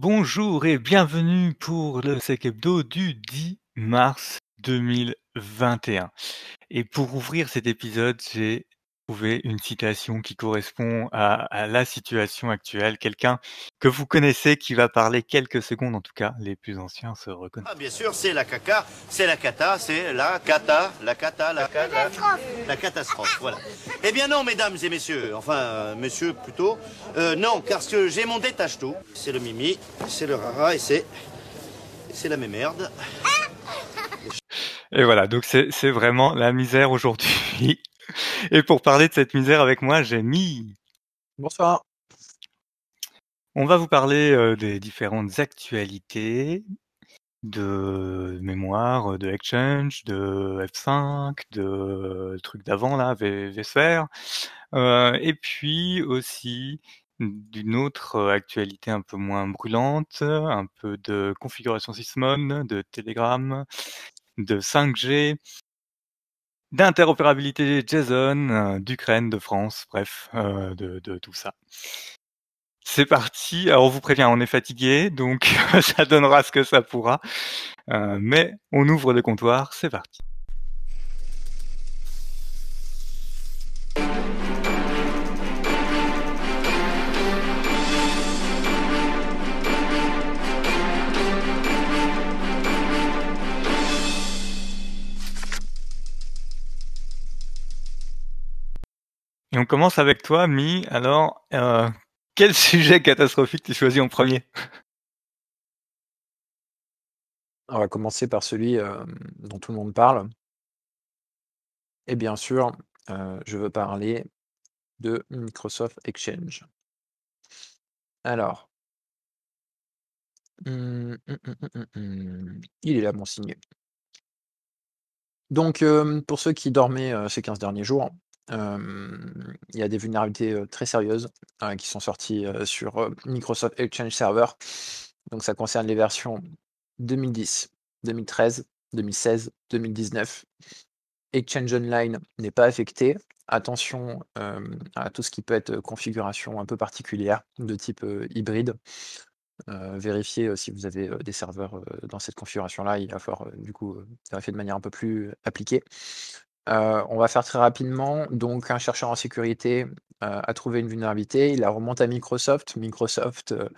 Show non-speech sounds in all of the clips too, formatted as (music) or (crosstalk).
Bonjour et bienvenue pour le Sec Hebdo du 10 mars 2021. Et pour ouvrir cet épisode, j'ai trouvé une citation qui correspond à, à la situation actuelle. Quelqu'un que vous connaissez qui va parler quelques secondes, en tout cas, les plus anciens se reconnaissent. Ah, bien sûr, c'est la caca, c'est la cata, c'est la cata, la cata, la cata, la catastrophe, voilà. Eh bien non, mesdames et messieurs, enfin, euh, messieurs plutôt, euh, non, car ce que j'ai mon détache tout, c'est le mimi, c'est le rara et c'est, c'est la mémerde. Et voilà, donc c'est c'est vraiment la misère aujourd'hui. (laughs) Et pour parler de cette misère avec moi, j'ai mis Bonsoir. On va vous parler euh, des différentes actualités de mémoire, de Exchange, de F5, de trucs d'avant là, V- vSphere, euh, et puis aussi d'une autre actualité un peu moins brûlante, un peu de configuration Sysmon, de Telegram, de 5G, d'interopérabilité JSON, euh, d'Ukraine, de France, bref, euh, de, tout ça. C'est parti. Alors on vous prévient, on est fatigué, donc (laughs) ça donnera ce que ça pourra. Euh, mais on ouvre le comptoir, c'est parti. Et on commence avec toi, Mi. Alors, euh, quel (laughs) sujet catastrophique tu choisis en premier? On va commencer par celui euh, dont tout le monde parle. Et bien sûr, euh, je veux parler de Microsoft Exchange. Alors, hum, hum, hum, il est là, mon signé. Donc, pour ceux qui dormaient ces 15 derniers jours, il y a des vulnérabilités très sérieuses euh, qui sont sorties sur Microsoft Exchange Server. Donc, ça concerne les versions 2010, 2013, 2016, 2019. Exchange Online n'est pas affecté. Attention à tout ce qui peut être configuration un peu particulière de type hybride. Vérifiez si vous avez des serveurs dans cette configuration-là. Il va falloir du coup euh, vérifier de manière un peu plus appliquée. Euh, on va faire très rapidement. Donc, un chercheur en sécurité euh, a trouvé une vulnérabilité. Il la remonte à Microsoft. Microsoft euh,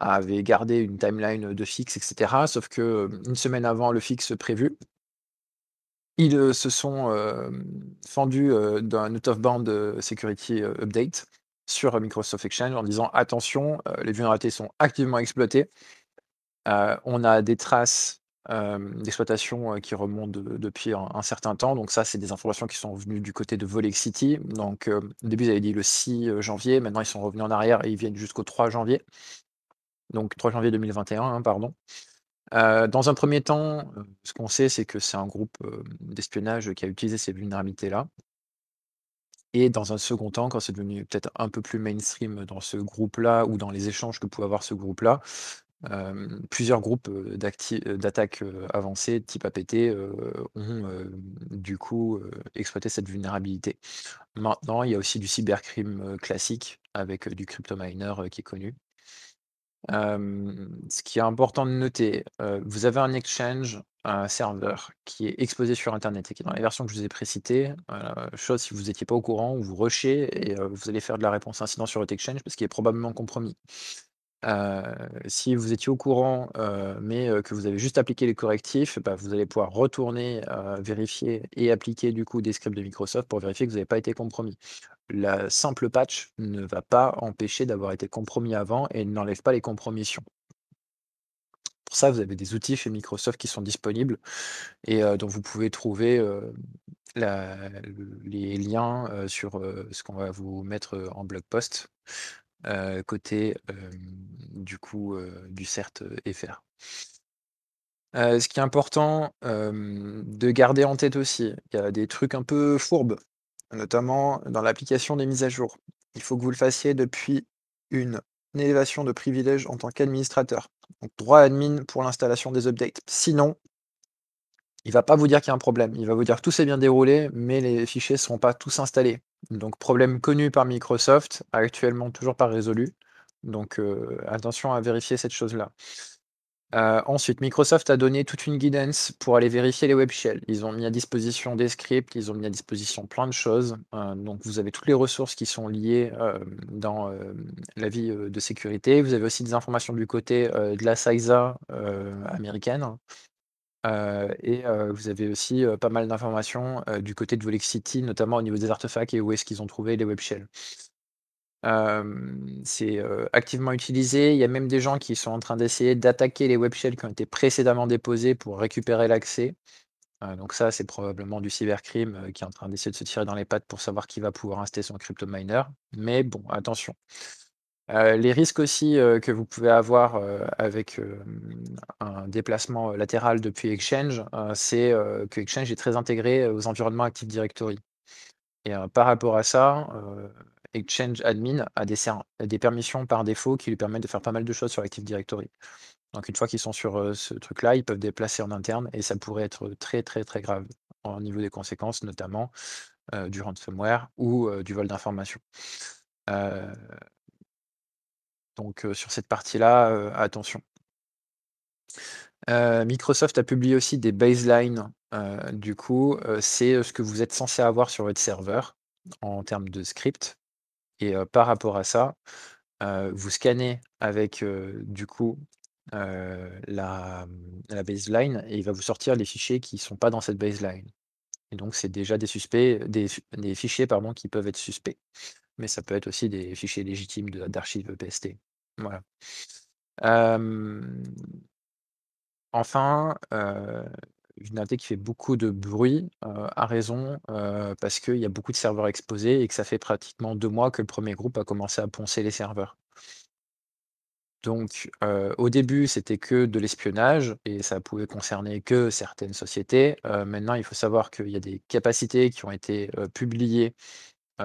avait gardé une timeline de fixe, etc. Sauf que une semaine avant le fixe prévu, ils se sont fendus d'un out-of-band security update sur Microsoft Exchange en disant attention, les vulnérabilités sont activement exploitées. On a des traces d'exploitation qui remontent de- depuis un, certain temps. Donc ça, c'est des informations qui sont venues du côté de Volexity. Donc au début, ils avaient dit le 6 janvier. Maintenant, ils sont revenus en arrière et ils viennent jusqu'au 3 janvier. Donc 3 janvier 2021, hein, pardon. Dans un premier temps, ce qu'on sait, c'est que c'est un groupe d'espionnage qui a utilisé ces vulnérabilités-là. Et dans un second temps, quand c'est devenu peut-être un peu plus mainstream dans ce groupe-là ou dans les échanges que pouvait avoir ce groupe-là, plusieurs groupes d'attaques avancées type APT ont du coup exploité cette vulnérabilité. Maintenant, il y a aussi du cybercrime classique avec du cryptominer qui est connu. Ce qui est important de noter, vous avez un exchange, un serveur qui est exposé sur internet et qui est dans les versions que je vous ai précitées. Chose si vous n'étiez pas au courant, vous rushez et vous allez faire de la réponse incident sur votre exchange parce qu'il est probablement compromis. Si vous étiez au courant, mais que vous avez juste appliqué les correctifs, bah, vous allez pouvoir retourner vérifier et appliquer du coup des scripts de Microsoft pour vérifier que vous n'avez pas été compromis. La simple patch ne va pas empêcher d'avoir été compromis avant et n'enlève pas les compromissions. Pour ça, vous avez des outils chez Microsoft qui sont disponibles et dont vous pouvez trouver les liens sur ce qu'on va vous mettre en blog post euh, côté euh, du coup euh, du CERT FR. Ce qui est important de garder en tête aussi, il y a des trucs un peu fourbes, notamment dans l'application des mises à jour. Il faut que vous le fassiez depuis une élévation de privilège en tant qu'administrateur. Donc droit admin pour l'installation des updates. Sinon, il va pas vous dire qu'il y a un problème. Il va vous dire que tout s'est bien déroulé, mais les fichiers ne seront pas tous installés. Donc problème connu par Microsoft, actuellement toujours pas résolu. Donc attention à vérifier cette chose-là. ensuite, Microsoft a donné toute une guidance pour aller vérifier les web shells. Ils ont mis à disposition des scripts, ils ont mis à disposition plein de choses. donc vous avez toutes les ressources qui sont liées dans la vie de sécurité. Vous avez aussi des informations du côté de la CISA américaine. Et vous avez aussi pas mal d'informations du côté de Volexity, notamment au niveau des artefacts et où est-ce qu'ils ont trouvé les web shells c'est, activement utilisé. Il y a même des gens qui sont en train d'essayer d'attaquer les web shells qui ont été précédemment déposés pour récupérer l'accès. donc ça, c'est probablement du cybercrime, qui est en train d'essayer de se tirer dans les pattes pour savoir qui va pouvoir installer son crypto miner. Mais bon, attention. Les risques aussi, que vous pouvez avoir, avec, un déplacement, latéral depuis Exchange, c'est, que Exchange est très intégré aux environnements Active Directory et par rapport à ça, Exchange Admin a des, des permissions par défaut qui lui permettent de faire pas mal de choses sur Active Directory. Donc une fois qu'ils sont sur ce truc-là, ils peuvent déplacer en interne et ça pourrait être très très très grave au niveau des conséquences, notamment du ransomware ou du vol d'informations. Donc sur cette partie-là, attention. Microsoft a publié aussi des baselines. du coup, c'est ce que vous êtes censé avoir sur votre serveur en termes de script. Et par rapport à ça, vous scannez avec du coup la, baseline et il va vous sortir les fichiers qui ne sont pas dans cette baseline. Et donc c'est déjà des suspects, des, fichiers pardon, qui peuvent être suspects. Mais ça peut être aussi des fichiers légitimes d'archives PST. Voilà. enfin, une qui fait beaucoup de bruit, a raison, parce qu'il y a beaucoup de serveurs exposés et que ça fait pratiquement deux mois que le premier groupe a commencé à poncer les serveurs. Donc, au début, c'était que de l'espionnage et ça pouvait concerner que certaines sociétés. maintenant, il faut savoir qu'il y a des capacités qui ont été, publiées,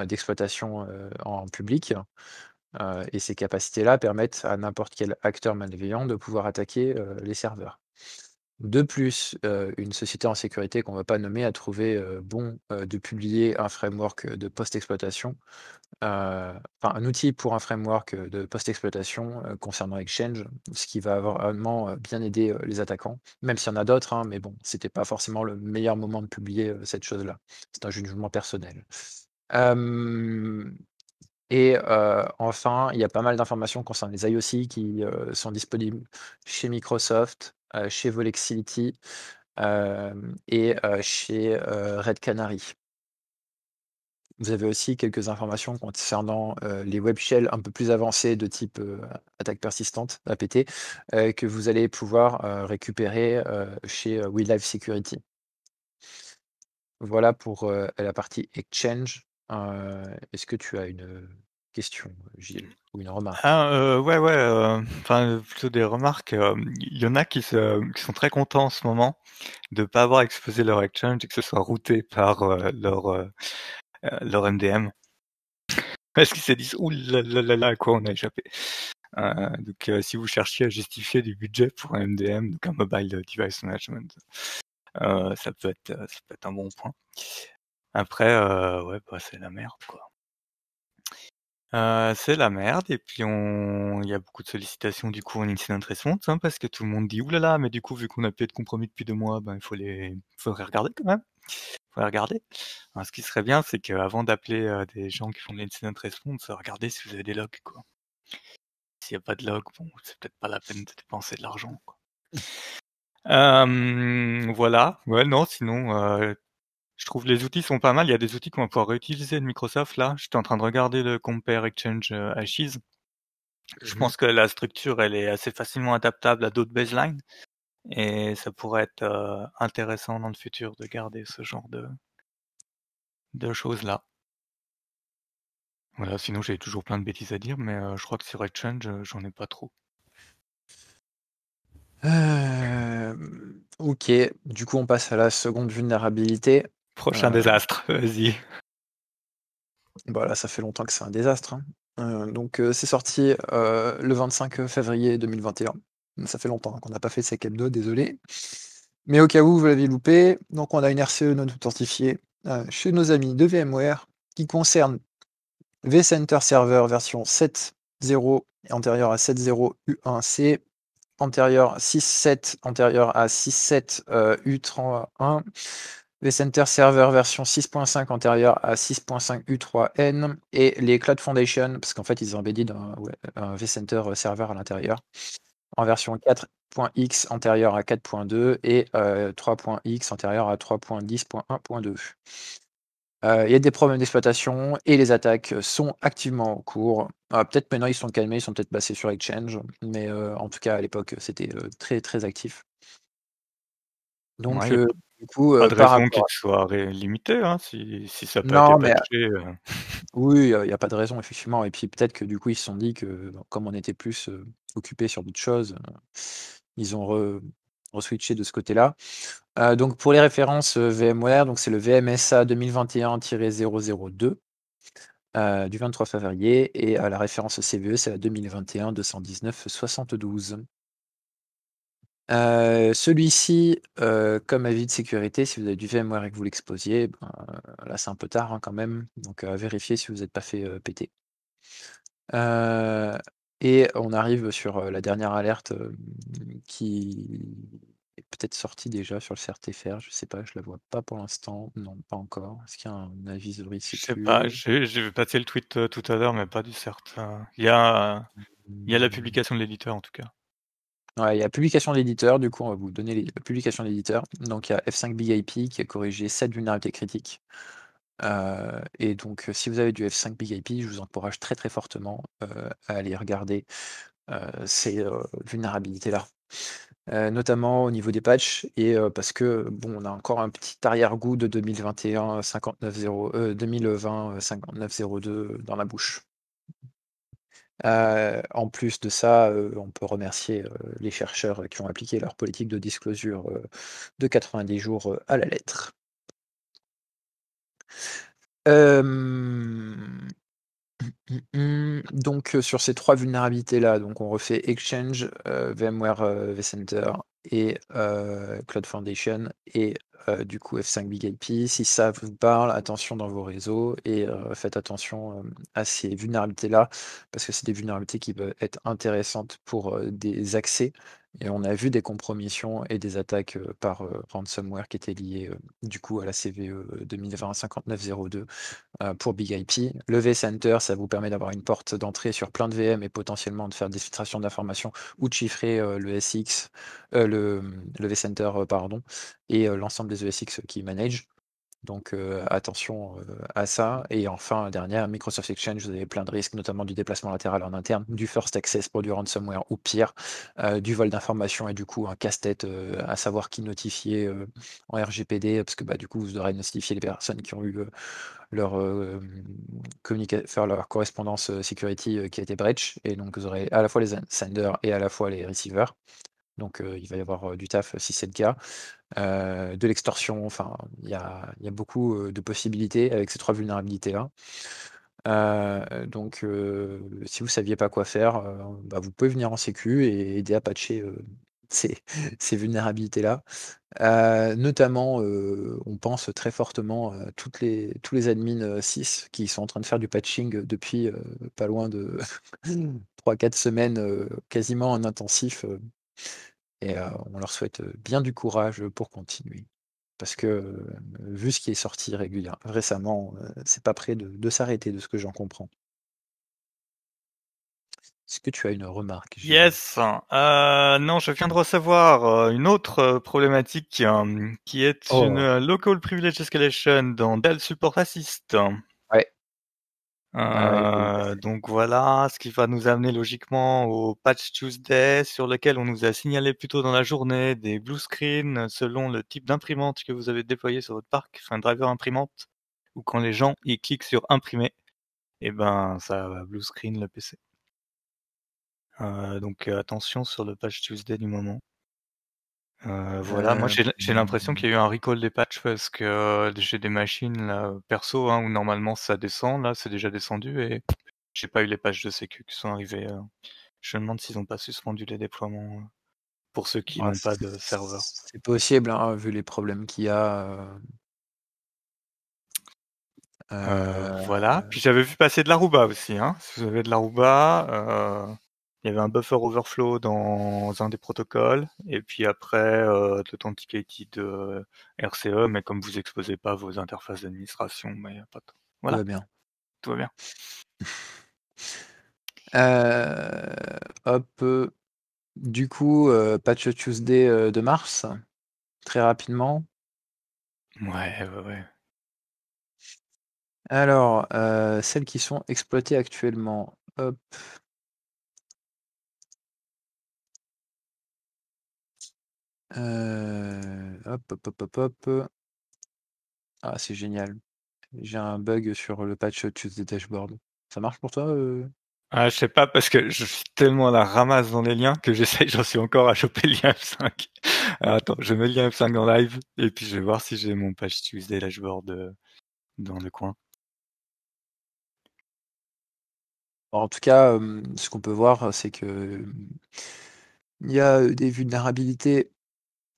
d'exploitation, en public, et ces capacités-là permettent à n'importe quel acteur malveillant de pouvoir attaquer, les serveurs. De plus, une société en sécurité qu'on ne va pas nommer a trouvé, bon, de publier un framework, de post-exploitation, enfin un outil pour un framework, de post-exploitation, concernant Exchange, ce qui va vraiment, bien aider, les attaquants. Même s'il y en a d'autres, hein, mais bon, c'était pas forcément le meilleur moment de publier, cette chose-là. C'est un jugement personnel. Et enfin, il y a pas mal d'informations concernant les IOC qui, sont disponibles chez Microsoft, chez Volexility et chez Red Canary. Vous avez aussi quelques informations concernant les web shells un peu plus avancés de type attaque persistante, APT, que vous allez pouvoir récupérer chez WeLive Security. Voilà pour la partie Exchange. Est-ce que tu as une question, Gilles, ou une remarque? Ah, euh, ouais, ouais, euh, enfin, plutôt des remarques. Euh, il y en a qui, se, qui sont très contents en ce moment de ne pas avoir exposé leur exchange et que ce soit routé par leur, leur MDM. Parce qu'ils se disent, ouh là là là là, à quoi on a échappé? donc, si vous cherchiez à justifier du budget pour un MDM, donc un Mobile Device Management, ça, peut être, ça peut être un bon point. Après, ouais, bah, c'est la merde, quoi. c'est la merde et puis on il y a beaucoup de sollicitations du coup en incident response, hein, parce que tout le monde dit: «Ouh là là, mais du coup vu qu'on a pu être compromis depuis deux mois, ben il faut les faudrait regarder quand même, faudrait regarder». ce qui serait bien, c'est qu'avant d'appeler, des gens qui font de l'incident response, regardez si vous avez des logs, quoi. S'il y a pas de log, bon, c'est peut-être pas la peine de dépenser de l'argent, quoi. voilà, ouais, non, sinon, je trouve les outils sont pas mal. Il y a des outils qu'on va pouvoir réutiliser de Microsoft là. J'étais en train de regarder le Compare Exchange euh, Ashes. Je mmh pense que la structure, elle est assez facilement adaptable à d'autres baselines. Et ça pourrait être euh, intéressant dans le futur de garder ce genre de, de choses-là. Voilà, sinon j'ai toujours plein de bêtises à dire, mais euh, je crois que sur Exchange, j'en ai pas trop. ok, du coup on passe à la seconde vulnérabilité. Prochain désastre, vas-y. Voilà, bah, ça fait longtemps que c'est un désastre. Hein. Euh, donc, euh, c'est sorti euh, le 25 février 2021. Ça fait longtemps qu'on n'a pas fait ces hebdo, désolé. Mais au cas où vous l'avez loupé, donc on a une RCE non authentifiée chez nos amis de VMware qui concerne vCenter Server version 7 7.0 antérieur à 7.0 U1C, antérieur 6.7 antérieur à 6.7 U31, vCenter Server version 6.5 antérieur à 6.5 U3N et les Cloud Foundation, parce qu'en fait ils ont embedded un, un vCenter Server à l'intérieur, en version 4.x antérieur à 4.2 et 3.x antérieur à 3.10.1.2. Il y a des problèmes d'exploitation et les attaques sont activement en cours. peut-être maintenant ils sont calmés, ils sont peut-être passés sur Exchange, mais en tout cas à l'époque c'était très très actif. Donc du coup, pas de raison qu'il soit limité, hein, si, si ça peut non, être patché. Oui, il n'y a pas de raison effectivement. Et puis peut-être que du coup ils se sont dit que comme on était plus occupé sur d'autres choses, ils ont re, switché de ce côté-là. Euh, donc pour les références euh, VMware, donc c'est le VMSA 2021-002 euh, du 23 février et la référence CVE c'est la 2021-219-72. Celui-ci, comme avis de sécurité, si vous avez du VMware et que vous l'exposiez, ben, là c'est un peu tard hein, quand même, donc vérifiez si vous n'êtes pas fait péter. et on arrive sur la dernière alerte qui peut-être sorti déjà sur le CRTFR, je sais pas, je la vois pas pour l'instant. Non, pas encore. Est-ce qu'il y a un avis de Je sais pas, j'ai vu passer le tweet tout à l'heure, mais pas du CERT. Il y a, il y a la mmh. publication de l'éditeur en tout cas. Il y a publication de l'éditeur, du coup on va vous donner la publication de l'éditeur. Donc il y a F5 Big IP qui a corrigé 7 vulnérabilités critiques. Euh, et donc si vous avez du F5 Big IP, je vous encourage très très fortement euh, à aller regarder ces vulnérabilités-là. Euh, notamment au niveau des patchs et euh, parce que bon, on a encore un petit arrière-goût de 2021 59 2020 5902 dans la bouche. Euh, en plus de ça, on peut remercier les chercheurs qui ont appliqué leur politique de disclosure de 90 jours à la lettre. (clears throat) Donc, sur ces trois vulnérabilités-là, donc on refait Exchange, VMware vCenter et Cloud Foundation et du coup F5 Big IP. Si ça vous parle, attention dans vos réseaux et faites attention à ces vulnérabilités-là parce que c'est des vulnérabilités qui peuvent être intéressantes pour des accès et on a vu des compromissions et des attaques par ransomware qui étaient liées du coup à la CVE 2020-5902 pour Big IP. Le vCenter, ça vous permet d'avoir une porte d'entrée sur plein de VM et potentiellement de faire des filtrations d'informations ou de chiffrer le SX, le, vCenter, pardon, et l'ensemble des ESX qui manage. Donc attention à ça. Et enfin, dernière, Microsoft Exchange, vous avez plein de risques, notamment du déplacement latéral en interne, du first access pour du ransomware ou pire, du vol d'informations et du coup un casse-tête à savoir qui notifier en RGPD, parce que bah, du coup vous aurez notifié les personnes qui ont eu leur, faire leur correspondance security qui a été breach. Et donc vous aurez à la fois les senders et à la fois les receivers. Donc il va y avoir du taf si c'est le cas. De l'extorsion, enfin, il y a, beaucoup de possibilités avec ces trois vulnérabilités-là. donc si vous ne saviez pas quoi faire, bah, vous pouvez venir en sécu et aider à patcher (laughs) ces, vulnérabilités-là. notamment, on pense très fortement à tous les admins 6 qui sont en train de faire du patching depuis pas loin de (laughs) 3-4 semaines, quasiment en intensif. Et on leur souhaite bien du courage pour continuer. Parce que vu ce qui est sorti régulièrement, récemment, c'est pas prêt de, s'arrêter de ce que j'en comprends. Est-ce que tu as une remarque Yes. non, je viens de recevoir une autre problématique qui est oh. une local privilege escalation dans Dell Support Assist. Euh, donc voilà, ce qui va nous amener logiquement au Patch Tuesday sur lequel on nous a signalé plus tôt dans la journée des blue screens selon le type d'imprimante que vous avez déployé sur votre parc, enfin driver imprimante, ou quand les gens y cliquent sur imprimer, et eh ben ça va blue screen le PC. Euh, donc attention sur le Patch Tuesday du moment. Euh, voilà, moi j'ai l'impression qu'il y a eu un recall des patchs parce que euh, j'ai des machines là, perso hein, où normalement ça descend, là c'est déjà descendu et j'ai pas eu les patchs de sécu qui sont arrivés. Euh. Je me demande s'ils ont pas suspendu les déploiements pour ceux qui n'ont pas de serveur. c'est possible, hein, vu les problèmes qu'il y a. Voilà. Puis j'avais vu passer de l'Aruba aussi. Hein. Si vous avez de l'Aruba, il y avait un buffer overflow dans un des protocoles. Et puis après, euh, l'authenticated euh, RCE, mais comme vous exposez pas vos interfaces d'administration, mais a pas de... Voilà. Tout va bien. Tout va bien. (laughs) Euh, hop. Du coup, euh, patch Tuesday euh, de mars, très rapidement. Ouais, ouais, ouais. Alors, euh, celles qui sont exploitées actuellement. Hop. Euh, hop, hop, hop, hop, hop. Ah, c'est génial. J'ai un bug sur le patch Tuesday dashboard. Ça marche pour toi euh? Ah, je sais pas, parce que je suis tellement à la ramasse dans les liens que j'essaye, (laughs) j'en suis encore à choper le lien F5. Alors, attends, je mets le lien F5 en live, et puis je vais voir si j'ai mon patch Tuesday dashboard euh, dans le coin. En tout cas, euh, ce qu'on peut voir, c'est que il y a des vulnérabilités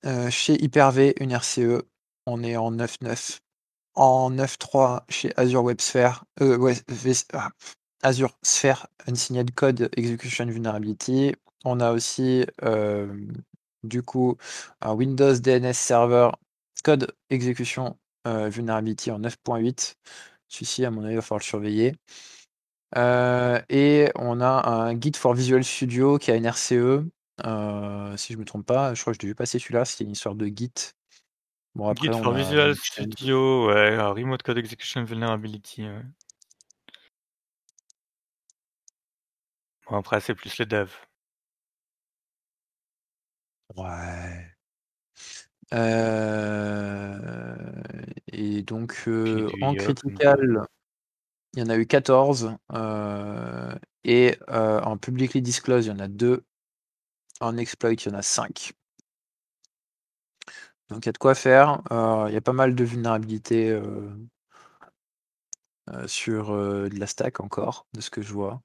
euh, chez Hyper-V, une RCE. On est en 9.9. En 9.3 chez Azure WebSphere, euh, ouais, V- ah, Azure Sphere Unsigned Code Execution Vulnerability. On a aussi euh, du coup un Windows DNS Server Code Execution euh, Vulnerability en 9.8. Celui-ci, à mon avis, il va falloir le surveiller. Euh, et on a un guide for Visual Studio qui a une RCE. Euh, si je me trompe pas, je crois que je l'ai vu passer celui-là, c'était une histoire de Git. Bon, après, Git on for a Visual. Studio, ouais, alors Remote Code Execution Vulnerability. ouais. Bon, après, c'est plus les devs. Ouais. Euh, et donc, euh, du en critical, il y en a eu 14. euh, et euh, en publicly disclosed, il y en a 2. En exploit, il y en a 5. Donc, il y a de quoi faire. Euh, il y a pas mal de vulnérabilités euh, euh, sur de la stack encore, de ce que je vois.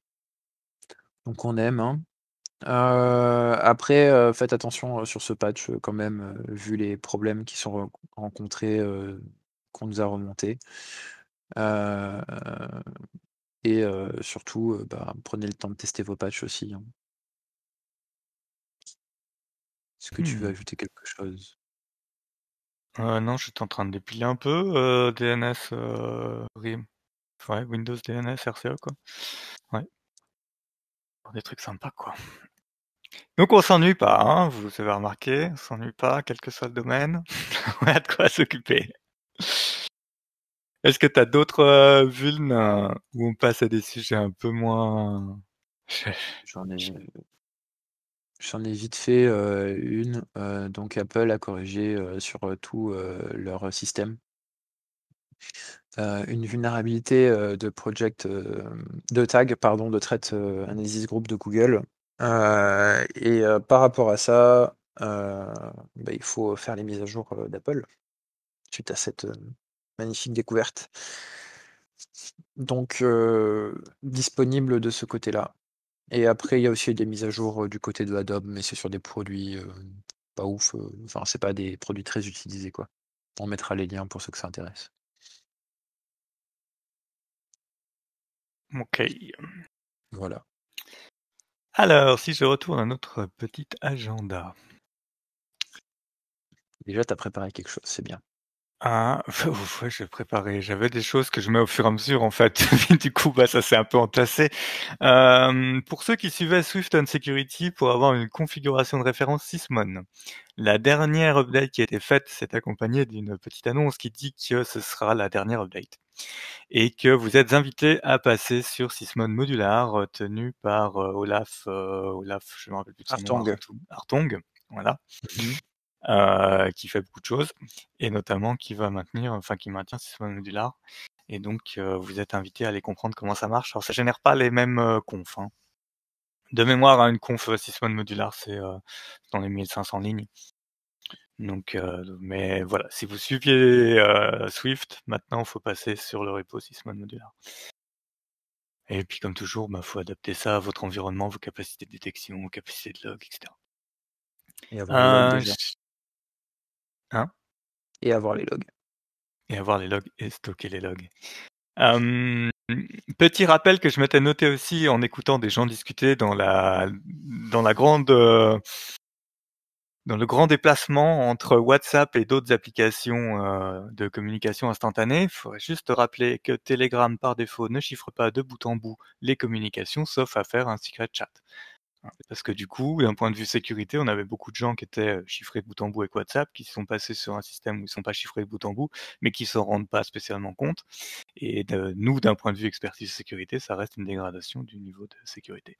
Donc, on aime. hein. Après, faites attention sur ce patch quand même, vu les problèmes qui sont re- rencontrés, qu'on nous a remontés. Et surtout, bah, prenez le temps de tester vos patchs aussi. hein. Est-ce que tu veux Hmm. ajouter quelque chose? Euh, non, j'étais en train de dépiler un peu euh, DNS, euh, RIM. Ouais, Windows DNS, RCE, quoi. Ouais. Des trucs sympas, quoi. Donc on s'ennuie pas, hein, vous avez remarqué, on s'ennuie pas, quel que soit le domaine. (laughs) on a de quoi s'occuper. Est-ce que tu as d'autres euh, vulnes euh, où on passe à des sujets un peu moins... J'en ai, j'en ai vite fait une. donc Apple a corrigé sur tout leur système. Une vulnérabilité de project de tag, pardon, de threat euh, analysis group de Google. Et par rapport à ça, bah, il faut faire les mises à jour d'Apple suite à cette magnifique découverte. Donc disponible de ce côté-là. Et après, il y a aussi des mises à jour du côté de Adobe, mais c'est sur des produits pas ouf. Enfin, c'est pas des produits très utilisés, quoi. On mettra les liens pour ceux que ça intéresse. Ok. Voilà. Alors, si je retourne à notre petit agenda. Déjà, tu as préparé quelque chose, c'est bien. Ah, (laughs) ouais, j'ai préparé. J'avais des choses que je mets au fur et à mesure, en fait. (laughs) du coup, bah, ça s'est un peu entassé. Euh, pour ceux qui suivaient Swift on Security, pour avoir une configuration de référence Sysmon, la dernière update qui a été faite s'est accompagnée d'une petite annonce qui dit que ce sera la dernière update. Et que vous êtes invité à passer sur Sysmon Modular, tenu par euh, Olaf, euh, Olaf, je me rappelle plus de son nom, Hartong. Artung, Hartong, voilà Mhm. Euh, qui fait beaucoup de choses et notamment qui va maintenir, enfin qui maintient Sysmon Modular. Et donc euh, vous êtes invité à aller comprendre comment ça marche. Alors ça génère pas les mêmes euh, confs. hein. De mémoire, hein, une conf euh, Sysmon Modular, c'est euh, dans les 1500 lignes. Donc, euh, mais voilà, si vous suiviez euh, Swift, maintenant il faut passer sur le repo Sysmon Modular. Et puis comme toujours, il bah, faut adapter ça à votre environnement, vos capacités de détection, vos capacités de log, etc. Et déjà. Hein? Et avoir les logs. Et avoir les logs et stocker les logs. Euh, petit rappel que je m'étais noté aussi en écoutant des gens discuter dans la dans la grande euh, dans le grand déplacement entre WhatsApp et d'autres applications euh, de communication instantanée, il faudrait juste rappeler que Telegram par défaut ne chiffre pas de bout en bout les communications sauf à faire un secret chat. Parce que du coup, d'un point de vue sécurité, on avait beaucoup de gens qui étaient euh, chiffrés bout en bout avec WhatsApp, qui sont passés sur un système où ils sont pas chiffrés bout en bout, mais qui s'en rendent pas spécialement compte. Et nous, d'un point de vue expertise sécurité, ça reste une dégradation du niveau de sécurité.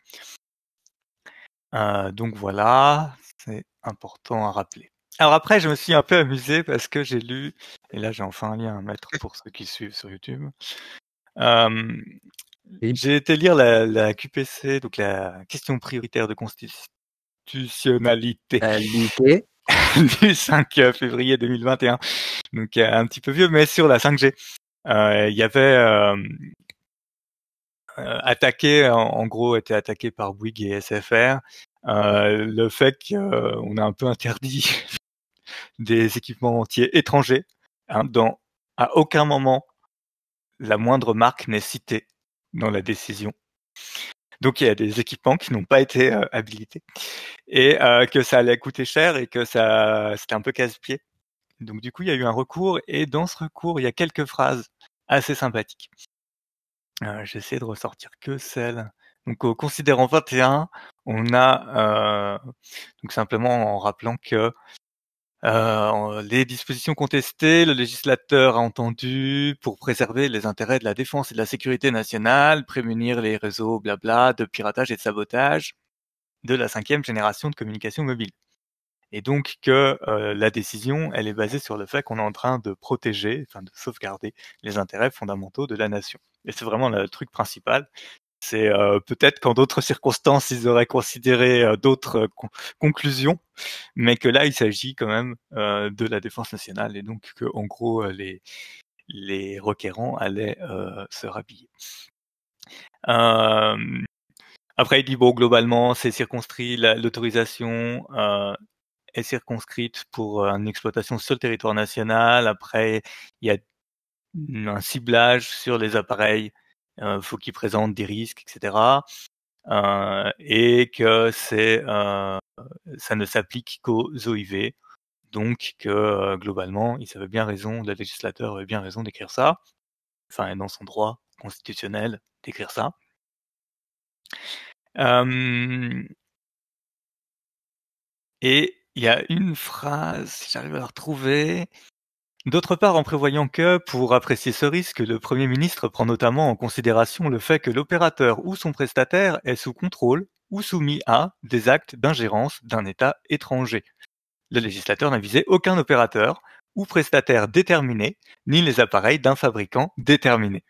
Euh, donc voilà, c'est important à rappeler. Alors après, je me suis un peu amusé parce que j'ai lu, et là j'ai enfin un lien à mettre pour ceux qui suivent sur YouTube. Euh, j'ai été lire la, la, QPC, donc la question prioritaire de constitutionnalité (laughs) du 5 février 2021. Donc un petit peu vieux, mais sur la 5G. Euh, il y avait euh, euh, attaqué, en, en, gros, était attaqué par Bouygues et SFR. Euh, le fait qu'on a un peu interdit (laughs) des équipements entiers étrangers, hein, dans à aucun moment la moindre marque n'est citée dans la décision. Donc il y a des équipements qui n'ont pas été euh, habilités et euh, que ça allait coûter cher et que ça c'était un peu casse-pied. Donc du coup il y a eu un recours et dans ce recours il y a quelques phrases assez sympathiques. Euh, J'essaie de ressortir que celles. Donc au considérant 21, on a donc simplement en rappelant que euh, les dispositions contestées, le législateur a entendu pour préserver les intérêts de la défense et de la sécurité nationale, prémunir les réseaux blabla de piratage et de sabotage de la cinquième génération de communication mobile. Et donc que euh, la décision, elle est basée sur le fait qu'on est en train de protéger, enfin de sauvegarder les intérêts fondamentaux de la nation. Et c'est vraiment le truc principal. C'est euh, peut-être qu'en d'autres circonstances, ils auraient considéré euh, d'autres euh, conclusions, mais que là, il s'agit quand même de la défense nationale et donc que, en gros, les les requérants allaient se rhabiller. après, il dit bon, globalement, c'est circonscrit, l'autorisation est circonscrite pour une exploitation sur le territoire national. Après, il y a un ciblage sur les appareils euh, faut qu'ils présentent des risques, etc. Euh, et que c'est ça ne s'applique qu'aux OIV. Donc que globalement, il avait bien raison, le législateur avait bien raison d'écrire ça, enfin dans son droit constitutionnel d'écrire ça. Et il y a une phrase, si j'arrive à la retrouver, D'autre part, en prévoyant que, pour apprécier ce risque, le Premier ministre prend notamment en considération le fait que l'opérateur ou son prestataire est sous contrôle ou soumis à des actes d'ingérence d'un État étranger. Le législateur n'a visé aucun opérateur ou prestataire déterminé, ni les appareils d'un fabricant déterminé.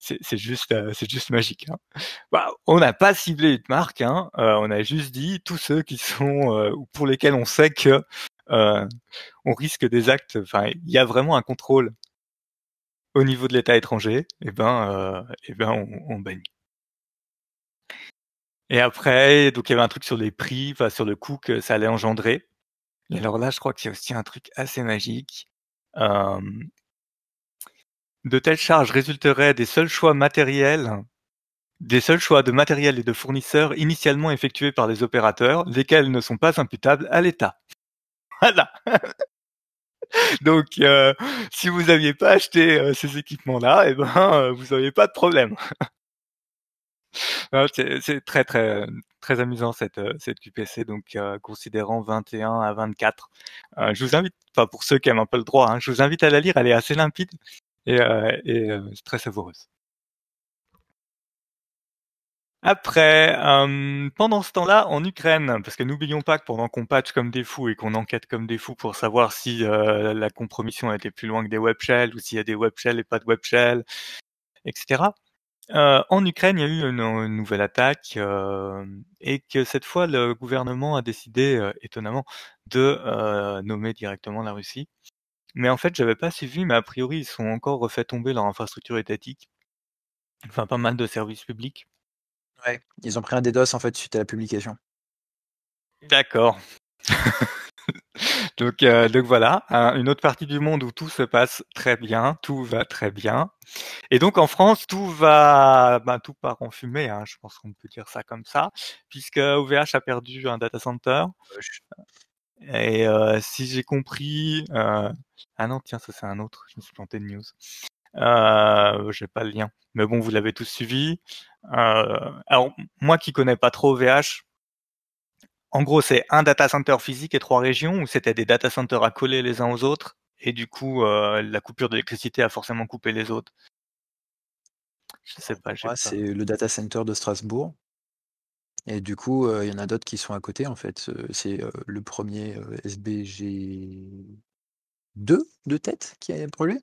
C'est juste, euh, juste magique. Hein. On n'a pas ciblé une marque, hein. euh, on a juste dit tous ceux qui sont euh, pour lesquels on sait que on risque des actes. Enfin, il y a vraiment un contrôle au niveau de l'État étranger. Et eh ben, euh, et eh ben, on, on baigne. Et après, donc il y avait un truc sur les prix, enfin, sur le coût que ça allait engendrer. Et alors là, je crois qu'il y a aussi un truc assez magique. Euh, de telles charges résulteraient des seuls choix matériels, des seuls choix de matériel et de fournisseurs initialement effectués par les opérateurs, lesquels ne sont pas imputables à l'État. Voilà. (laughs) Donc, euh, si vous n'aviez pas acheté euh, ces équipements-là, eh ben, euh, vous n'auriez pas de problème. (laughs) c'est très très très amusant cette cette QPC donc considérant 21 à 24. je vous invite, enfin pour ceux qui aiment un peu le droit, hein, je vous invite à la lire. Elle est assez limpide et, et très savoureuse. Après, euh, pendant ce temps-là, en Ukraine, parce que n'oublions pas que pendant qu'on patch comme des fous et qu'on enquête comme des fous pour savoir si euh, la compromission a été plus loin que des web shells ou s'il y a des web shells et pas de web shells, etc. Euh, en Ukraine, il y a eu une, nouvelle attaque euh, et que cette fois, le gouvernement a décidé, étonnamment, de nommer directement la Russie. Mais en fait, j'avais pas suivi, mais a priori, ils sont encore refait tomber leur infrastructure étatique. Enfin, pas mal de services publics. Ouais, ils ont pris un DDoS en fait suite à la publication. D'accord. (laughs) donc, euh, donc voilà, une autre partie du monde où tout se passe très bien, tout va très bien. Et donc en France, tout va, ben, tout part en fumée. Hein, je pense qu'on peut dire ça comme ça, puisque OVH a perdu un data center. Et euh, si j'ai compris, euh... ah non, tiens, ça c'est un autre. Je me suis planté de news. Euh, j'ai pas le lien, mais bon, vous l'avez tous suivi. Euh, alors moi qui connais pas trop OVH, en gros, c'est un data center physique et trois régions où c'était des data centers à coller les uns aux autres et du coup, euh, la coupure d'électricité a forcément coupé les autres. Je sais pas. c'est le data center de Strasbourg. Et du coup, il y en a d'autres qui sont à côté, en fait. C'est le premier SBG 2 de tête qui a brûlé.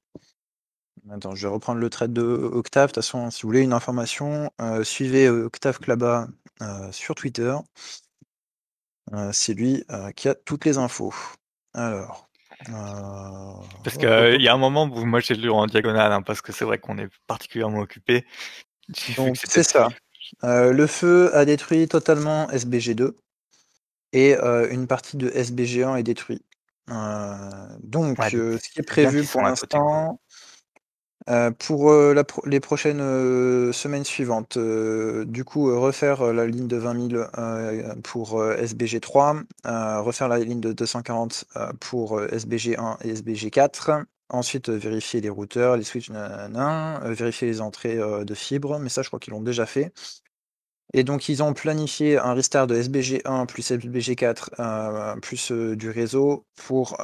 Attends, je vais reprendre le trait de Octave. De toute façon, si vous voulez une information, suivez Octave Klaba sur Twitter. c'est lui qui a toutes les infos. Alors. Parce qu'il y a un moment où moi j'ai lu en diagonale, hein, parce que c'est vrai qu'on est particulièrement occupé. C'est ça. Euh, le feu a détruit totalement SBG2 et euh, une partie de SBG1 est détruite. Euh, donc, ce qui est prévu pour l'instant, pour les prochaines semaines suivantes, du coup, refaire la ligne de 20 000 pour SBG3, refaire la ligne de 240 pour SBG1 et SBG4, Ensuite, vérifier les routeurs, les switches, vérifier les entrées de fibres, mais ça, je crois qu'ils l'ont déjà fait. Et donc, ils ont planifié un restart de SBG1 plus SBG4 plus du réseau pour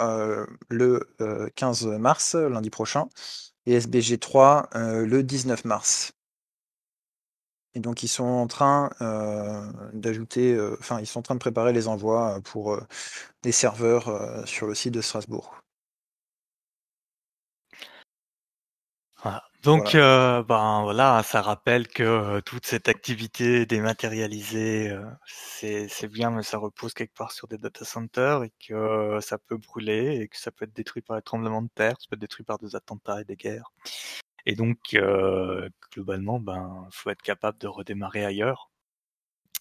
le 15 mars, lundi prochain, et SBG3 le 19 mars. Et donc, ils sont en train d'ajouter, enfin, ils sont en train de préparer les envois pour les serveurs sur le site de Strasbourg. Donc, euh, ben voilà, ça rappelle que euh, toute cette activité dématérialisée, euh, c'est c'est bien, mais ça repose quelque part sur des data centers et que ça peut brûler et que ça peut être détruit par les tremblements de terre, ça peut être détruit par des attentats et des guerres. Et donc, globalement, ben faut être capable de redémarrer ailleurs,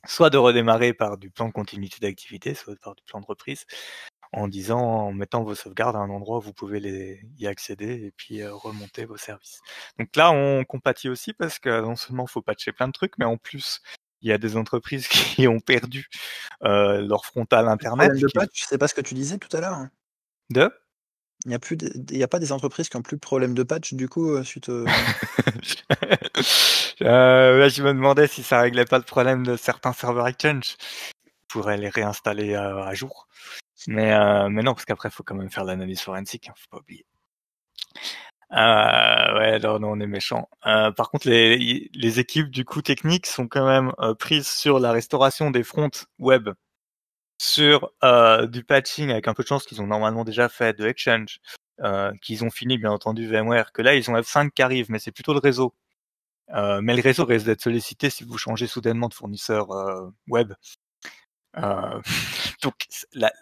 soit de redémarrer par du plan de continuité d'activité, soit par du plan de reprise en disant, en mettant vos sauvegardes à un endroit où vous pouvez les, y accéder et puis euh, remonter vos services. Donc là, on compatit aussi parce que non seulement faut patcher plein de trucs, mais en plus, il y a des entreprises (laughs) qui ont perdu euh, leur frontal internet. De patch, sais pas ce que tu disais tout à l'heure. Hein. De? Il n'y a, plus a pas des entreprises qui ont plus de problème de patch du coup euh, suite (laughs) euh, je me demandais si ça réglait pas le problème de certains serveurs Exchange. pourrait les réinstaller à jour. Mais, euh, mais non, parce qu'après, il faut quand même faire l'analyse forensique, hein, faut pas oublier. Euh, ouais, non, non, on est méchant. Euh, par contre, les, les équipes du coup technique sont quand même euh, prises sur la restauration des fronts web, sur euh, du patching avec un peu de chance qu'ils ont normalement déjà fait de Exchange, euh, qu'ils ont fini bien entendu VMware, que là ils ont F5 qui arrive, mais c'est plutôt le réseau. mais le réseau risque d'être sollicité si vous changez soudainement de fournisseur web. Euh, donc, la,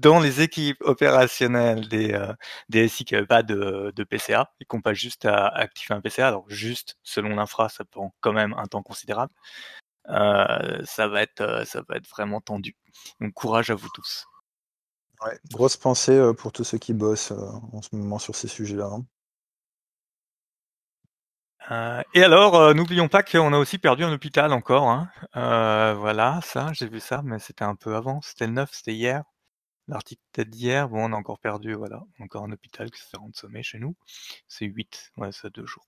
dans les équipes opérationnelles des, euh, des SI qui n'avaient pas de, de PCA et qui n'ont pas juste à activer un PCA, alors juste selon l'infra, ça prend quand même un temps considérable. Euh, ça va être, euh, ça va être vraiment tendu. Donc courage à vous tous. Ouais, grosse pensée pour tous ceux qui bossent en ce moment sur ces sujets-là. Hein. Euh, et alors, euh, n'oublions pas qu'on a aussi perdu un hôpital encore. Hein. Euh, voilà, ça, j'ai vu ça, mais c'était un peu avant. C'était le 9, c'était hier. L'article peut d'hier. Bon, on a encore perdu, voilà, encore un hôpital qui s'est sommet chez nous. C'est 8, ouais, c'est deux jours.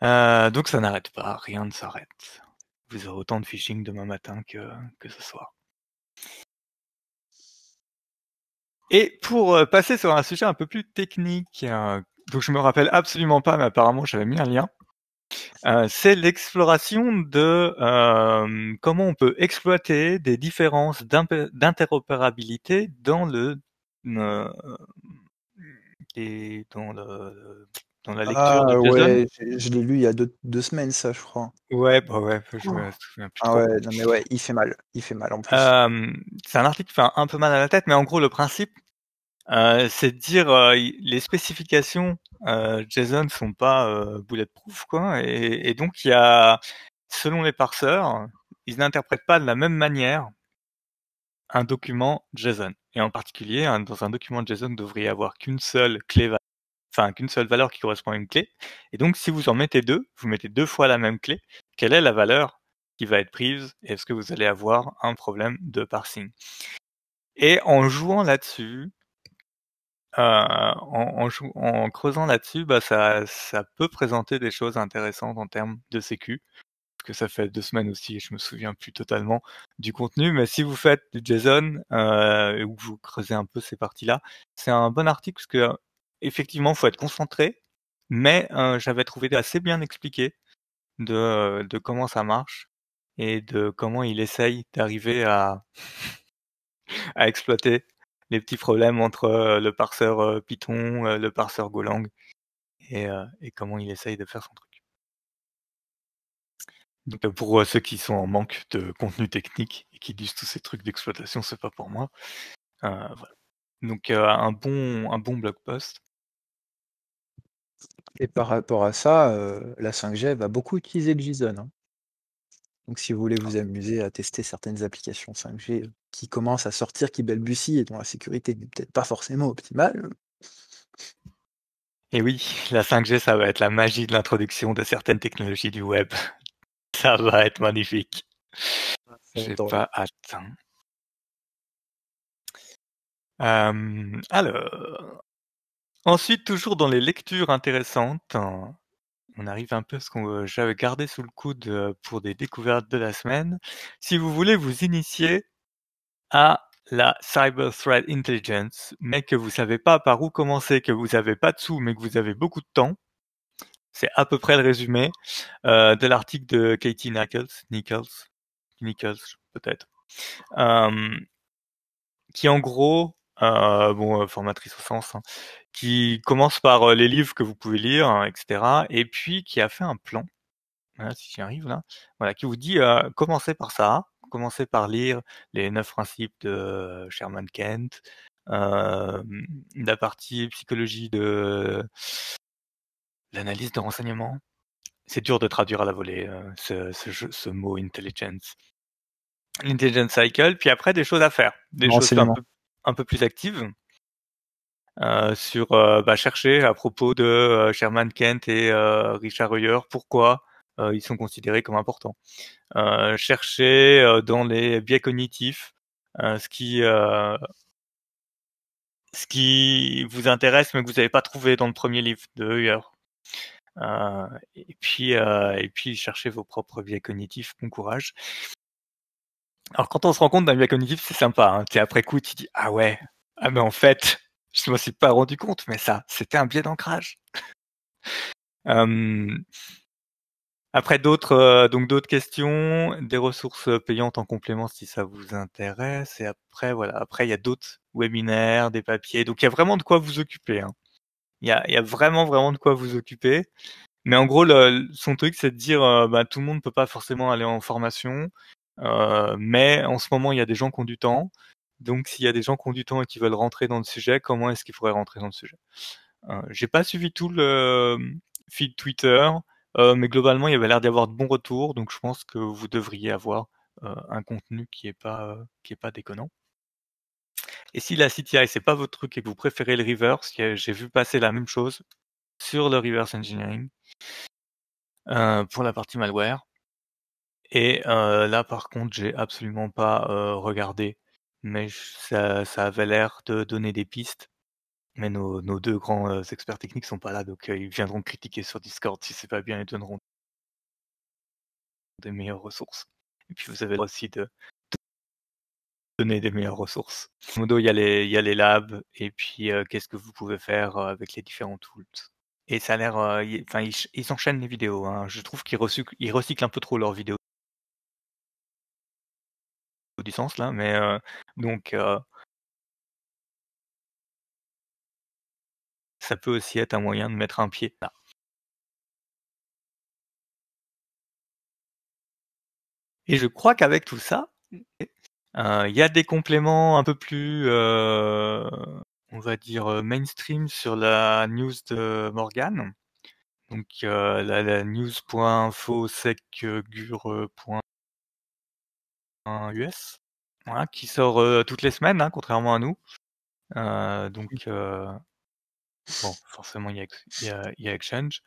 donc ça n'arrête pas, rien ne s'arrête. Vous aurez autant de phishing demain matin que, que ce soir. Et pour passer sur un sujet un peu plus technique, donc je me rappelle absolument pas, mais apparemment j'avais mis un lien. Euh, c'est l'exploration de euh, comment on peut exploiter des différences d'interopérabilité dans le euh, et dans le dans la lecture ah, ouais, je, l'ai lu il y a deux, deux, semaines ça je crois. Ouais bah ouais, je me souviens plus Ah ouais, non mais ouais, il fait mal, il fait mal en plus. c'est un article qui fait un peu mal à la tête, mais en gros le principe euh, c'est dire euh, les spécifications euh, JSON sont pas euh, bulletproof quoi, et, et, donc il y a selon les parseurs, ils n'interprètent pas de la même manière un document JSON. et en particulier, dans un document JSON, ne devrait y avoir qu'une seule clé, enfin qu'une seule valeur qui correspond à une clé. Et donc, si vous en mettez deux, vous mettez deux fois la même clé, quelle est la valeur qui va être prise Est-ce que vous allez avoir un problème de parsing? Et en jouant là-dessus, euh, en, en, creusant là-dessus, bah ça, ça peut présenter des choses intéressantes en termes de sécu que ça fait deux semaines aussi, je me souviens plus totalement du contenu. Mais si vous faites du JSON euh, ou que vous creusez un peu ces parties-là, c'est un bon article parce que effectivement, faut être concentré. Mais euh, j'avais trouvé assez bien expliqué de, de comment ça marche et de comment il essaye d'arriver à, (laughs) à exploiter les petits problèmes entre euh, le parseur euh, Python, le parseur Golang et, comment il essaye de faire son truc. Donc euh, pour euh, ceux qui sont en manque de contenu technique et qui disent tous ces trucs d'exploitation, c'est pas pour moi. Euh. Donc un bon un bon blog post. Et par rapport à ça, la 5G va beaucoup utiliser le JSON. Hein. Donc si vous voulez vous amuser à tester certaines applications 5G qui commencent à sortir, qui balbutient et dont la sécurité n'est peut-être pas forcément optimale. Et oui, la 5G, ça va être la magie de l'introduction de certaines technologies du web. (laughs) Ça va être magnifique. J'ai pas atteint. Euh, alors, ensuite, toujours dans les lectures intéressantes, on arrive un peu à ce que j'avais gardé sous le coude euh, pour des découvertes de la semaine. Si vous voulez vous initier à la Cyber Threat Intelligence, mais que vous savez pas par où commencer, que vous n'avez pas de sous, mais que vous avez beaucoup de temps, c'est à peu près le résumé euh, de l'article de Katie Nichols, Nichols, Nichols peut-être, euh, qui en gros, euh, bon, formatrice au sens, hein, qui commence par les livres que vous pouvez lire, hein, etc., et puis qui a fait un plan, voilà, si j'y arrive là, voilà, qui vous dit commencez par ça, commencez par lire les neuf principes de Sherman Kent, la partie psychologie de L'analyse de renseignement. C'est dur de traduire à la volée euh, ce, ce, mot intelligence. L'intelligence cycle, puis après des choses à faire, des choses un peu, plus actives. Euh, sur euh, bah, chercher à propos de Sherman Kent et Richard Heuer pourquoi ils sont considérés comme importants. chercher dans les biais cognitifs ce qui ce qui vous intéresse mais que vous n'avez pas trouvé dans le premier livre de. Euh, et puis euh, et puis cherchez vos propres biais cognitifs. Bon courage. Alors quand on se rend compte d'un biais cognitif, c'est sympa. Hein. après coup, tu dis ah ouais, ah mais en fait, je me suis pas rendu compte, mais ça, c'était un biais d'ancrage. (laughs) après d'autres euh, donc d'autres questions, des ressources payantes en complément si ça vous intéresse. Et après voilà, après il y a d'autres webinaires, des papiers. Donc il y a vraiment de quoi vous occuper. Hein. Il y a, vraiment vraiment de quoi vous occuper. Mais en gros, son truc, c'est de dire, euh, bah, tout le monde ne peut pas forcément aller en formation, euh, mais en ce moment, il y a des gens qui ont du temps. Donc, s'il y a des gens qui ont du temps et qui veulent rentrer dans le sujet, comment est-ce qu'ils pourraient rentrer dans le sujet? Euh, J'ai pas suivi tout le feed Twitter, euh, mais globalement, il y avait l'air d'y avoir de bons retours. Donc, je pense que vous devriez avoir un contenu qui est pas qui est pas déconnant. Et si la CTI c'est pas votre truc et que vous préférez le reverse, j'ai vu passer la même chose sur le reverse engineering euh, pour la partie malware. Et euh, là par contre j'ai absolument pas euh, regardé, mais ça, ça avait l'air de donner des pistes. Mais nos, nos deux grands experts techniques sont pas là, donc ils viendront critiquer sur Discord si c'est pas bien, ils donneront des meilleures ressources. Et puis vous avez aussi de, donner des meilleures ressources. Modo, il y a les, il y a les labs, et puis euh, qu'est-ce que vous pouvez faire euh, avec les différents tools. Et ça a l'air, euh, enfin, ils, ils, s'enchaînent les vidéos. Hein. Je trouve qu'ils recyclent, ils recyclent un peu trop leurs vidéos du sens là, mais donc ça peut aussi être un moyen de mettre un pied là. Et je crois qu'avec tout ça, euh, il y a des compléments un peu plus, euh, on va dire, euh, mainstream sur la news de Morgan. Donc la, la news.infosecgur.us. voilà, qui sort toutes les semaines, hein, contrairement à nous. donc bon, forcément il y a, y a, y a Exchange.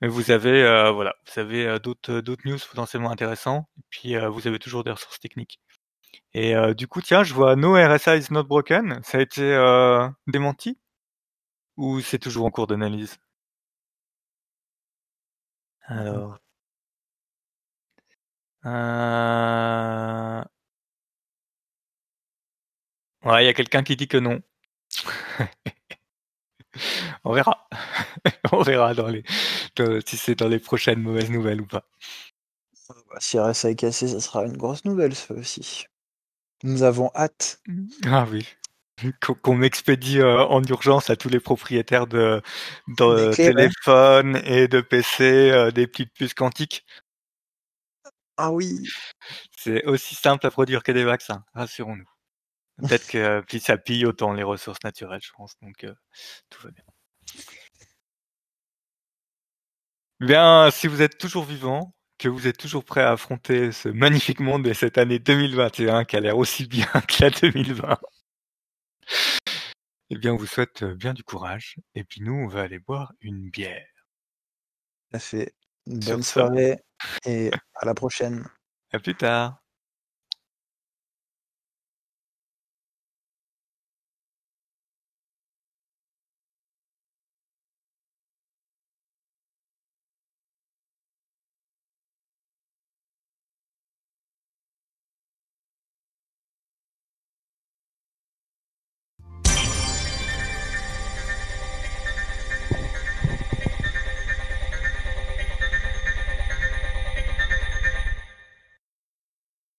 Mais vous avez voilà, vous avez d'autres d'autres news potentiellement intéressants. Et puis vous avez toujours des ressources techniques. Et du coup, tiens, je vois No RSA is not broken. Ça a été démenti? Ou c'est toujours en cours d'analyse? Alors. Euh... Ouais, il y a quelqu'un qui dit que non. (laughs) On verra. (laughs) On verra dans les, si c'est dans les prochaines mauvaises nouvelles ou pas. Bah, si RSA est cassé, ça sera une grosse nouvelle, ça aussi. Nous avons hâte. Ah oui. Qu'on m'expédie euh, en urgence à tous les propriétaires de, de téléphones et de PC euh, des petites puces quantiques. Ah oui. C'est aussi simple à produire que des vaccins, rassurons-nous. Peut-être que puis ça pille autant les ressources naturelles, je pense, donc euh, tout va bien. Bien, si vous êtes toujours vivant, que vous êtes toujours prêt à affronter ce magnifique monde et cette année 2021 qui a l'air aussi bien (laughs) que la 2020, eh bien, on vous souhaite euh, bien du courage. Et puis nous, on va aller boire une bière. Ça fait. Bonne soirée et à la prochaine. À plus tard.